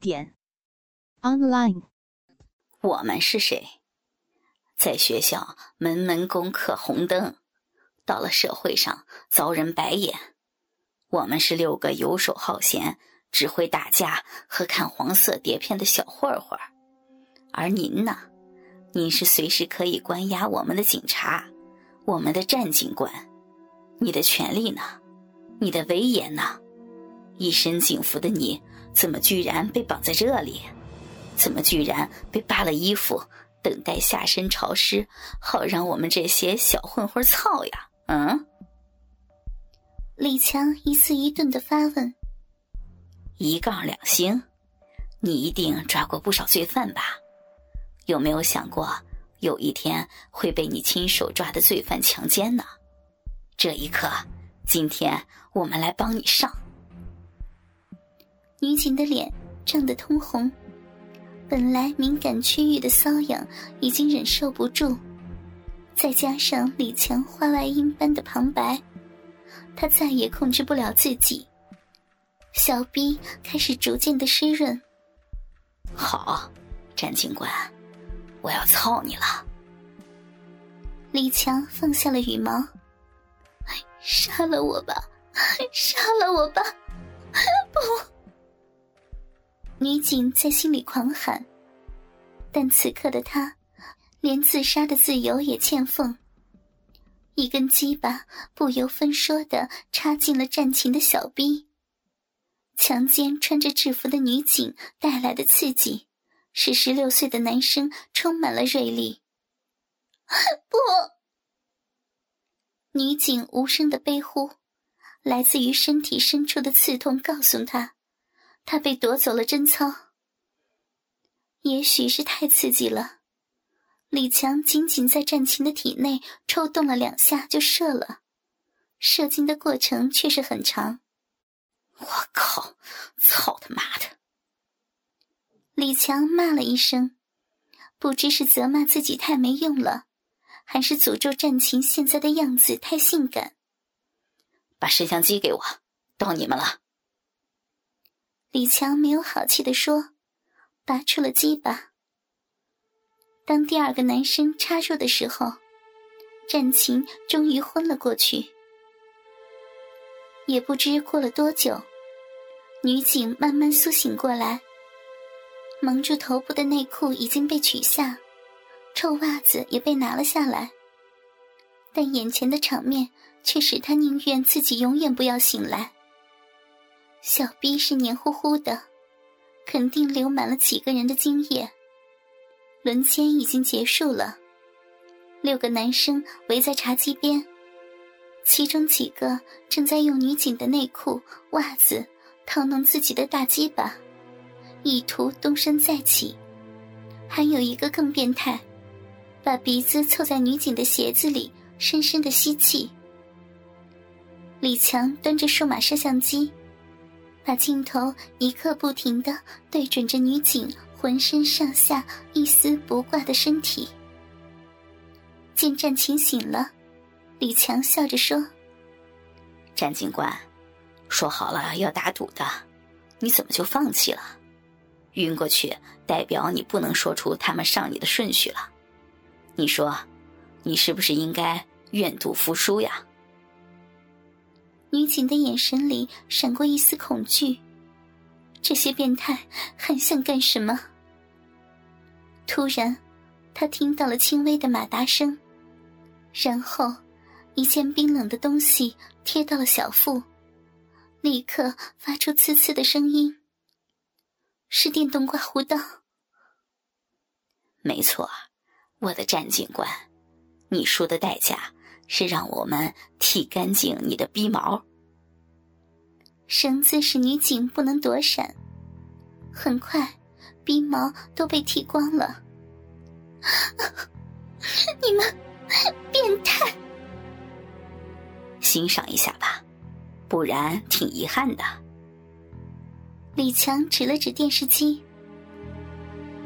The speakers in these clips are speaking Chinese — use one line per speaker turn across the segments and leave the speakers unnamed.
点 online。
我们是谁？在学校门门功课红灯，到了社会上遭人白眼。我们是六个游手好闲、只会打架和看黄色碟片的小混混而您呢？您是随时可以关押我们的警察，我们的战警官。你的权利呢？你的威严呢？一身警服的你。怎么居然被绑在这里？怎么居然被扒了衣服，等待下身潮湿，好让我们这些小混混操呀？嗯？
李强一字一顿的发问。
一杠两星，你一定抓过不少罪犯吧？有没有想过，有一天会被你亲手抓的罪犯强奸呢？这一刻，今天我们来帮你上。
女警的脸涨得通红，本来敏感区域的瘙痒已经忍受不住，再加上李强话外音般的旁白，她再也控制不了自己，小臂开始逐渐的湿润。
好，詹警官，我要操你了。
李强放下了羽毛，杀了我吧，杀了我吧，不。女警在心里狂喊，但此刻的她，连自杀的自由也欠奉。一根鸡巴不由分说的插进了战琴的小臂。强奸穿着制服的女警带来的刺激，使十六岁的男生充满了锐利。不！女警无声的悲呼，来自于身体深处的刺痛告诉她。他被夺走了贞操，也许是太刺激了，李强仅仅在战琴的体内抽动了两下就射了，射精的过程却是很长。
我靠！操他妈的！
李强骂了一声，不知是责骂自己太没用了，还是诅咒战琴现在的样子太性感。
把摄像机给我，到你们了。
李强没有好气的说：“拔出了鸡巴。”当第二个男生插入的时候，战琴终于昏了过去。也不知过了多久，女警慢慢苏醒过来。蒙住头部的内裤已经被取下，臭袜子也被拿了下来。但眼前的场面却使她宁愿自己永远不要醒来。小逼是黏糊糊的，肯定流满了几个人的精液。轮奸已经结束了，六个男生围在茶几边，其中几个正在用女警的内裤、袜子套弄自己的大鸡巴，意图东山再起。还有一个更变态，把鼻子凑在女警的鞋子里，深深的吸气。李强端着数码摄像机。把镜头一刻不停的对准着女警浑身上下一丝不挂的身体。见战情醒了，李强笑着说：“
战警官，说好了要打赌的，你怎么就放弃了？晕过去代表你不能说出他们上你的顺序了。你说，你是不是应该愿赌服输呀？”
女警的眼神里闪过一丝恐惧，这些变态还想干什么？突然，她听到了轻微的马达声，然后，一件冰冷的东西贴到了小腹，立刻发出呲呲的声音。是电动刮胡刀。
没错，我的战警官，你输的代价。是让我们剃干净你的逼毛。
绳子使女警不能躲闪，很快，鼻毛都被剃光了。你们变态！
欣赏一下吧，不然挺遗憾的。
李强指了指电视机，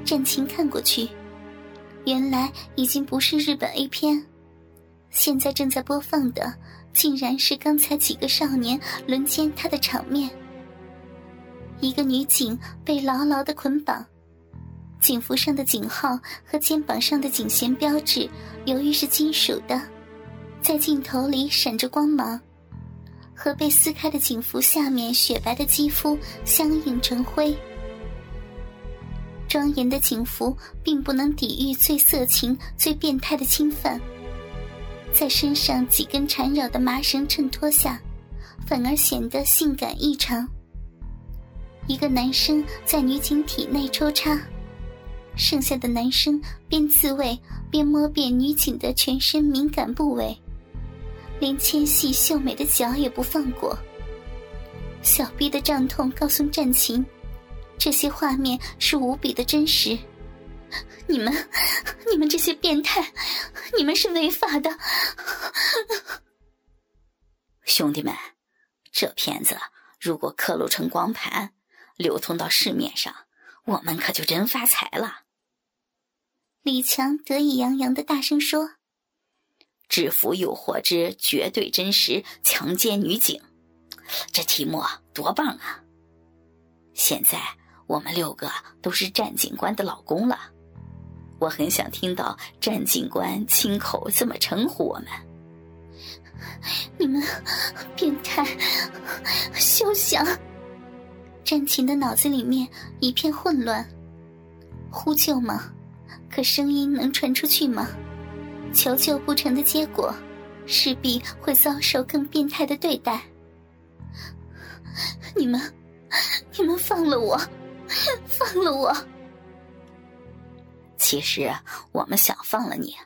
战琴看过去，原来已经不是日本 A 片，现在正在播放的，竟然是刚才几个少年轮奸他的场面。一个女警被牢牢的捆绑，警服上的警号和肩膀上的警衔标志，由于是金属的，在镜头里闪着光芒，和被撕开的警服下面雪白的肌肤相映成辉。庄严的警服并不能抵御最色情、最变态的侵犯，在身上几根缠绕的麻绳衬托下，反而显得性感异常。一个男生在女警体内抽插，剩下的男生边自慰边摸遍女警的全身敏感部位，连纤细秀美的脚也不放过。小臂的胀痛告诉战琴，这些画面是无比的真实。你们，你们这些变态，你们是违法的！
兄弟们，这片子如果刻录成光盘。流通到市面上，我们可就真发财了。
李强得意洋洋的大声说：“
制服诱惑之绝对真实强奸女警，这题目多棒啊！现在我们六个都是战警官的老公了，我很想听到战警官亲口这么称呼我们。
你们变态，休想！”战琴的脑子里面一片混乱，呼救吗？可声音能传出去吗？求救不成的结果，势必会遭受更变态的对待。你们，你们放了我，放了我！
其实我们想放了你，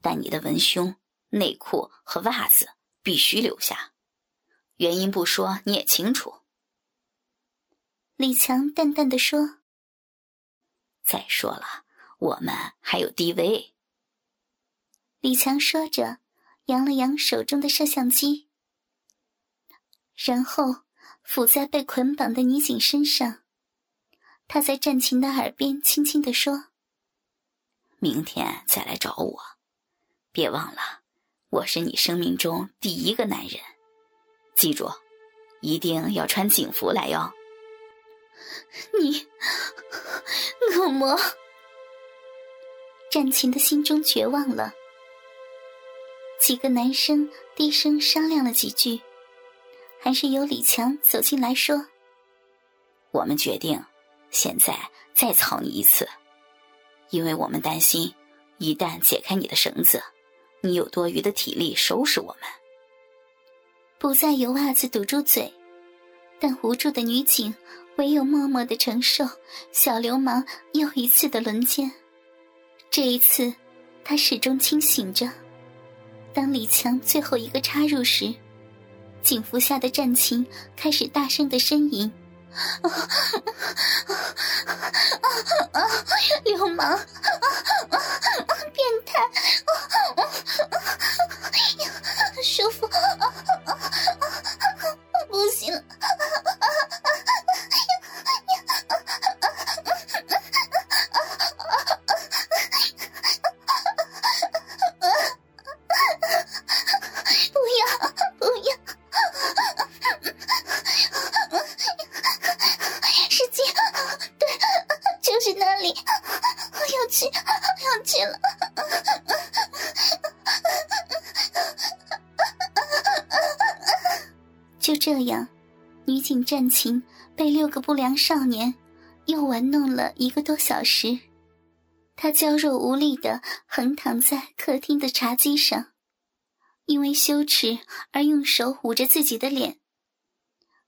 但你的文胸、内裤和袜子必须留下，原因不说你也清楚。
李强淡淡的说：“
再说了，我们还有 DV。”
李强说着，扬了扬手中的摄像机，然后伏在被捆绑的女警身上。他在战琴的耳边轻轻的说：“
明天再来找我，别忘了，我是你生命中第一个男人。记住，一定要穿警服来哟。”
你恶魔！战琴的心中绝望了。几个男生低声商量了几句，还是由李强走进来说：“
我们决定现在再操你一次，因为我们担心一旦解开你的绳子，你有多余的体力收拾我们。
不再有袜子堵住嘴，但无助的女警。”唯有默默的承受小流氓又一次的轮奸。这一次，他始终清醒着。当李强最后一个插入时，警服下的战情开始大声的呻吟：“流氓，这样，女警战琴被六个不良少年又玩弄了一个多小时。她娇弱无力的横躺在客厅的茶几上，因为羞耻而用手捂着自己的脸，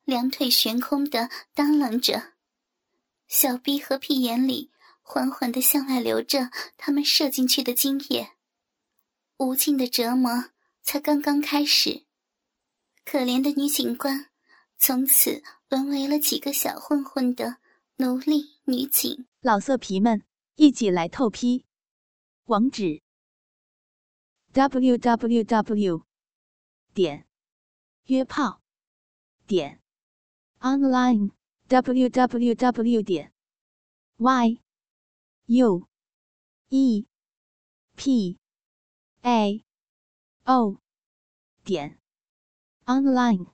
两腿悬空的耷拉着，小臂和屁眼里缓缓的向外流着他们射进去的精液。无尽的折磨才刚刚开始。可怜的女警官，从此沦为了几个小混混的奴隶女警，
老色皮们一起来透批，网址：w w w 点约炮点 online w w w 点 y u e p a o 点 online。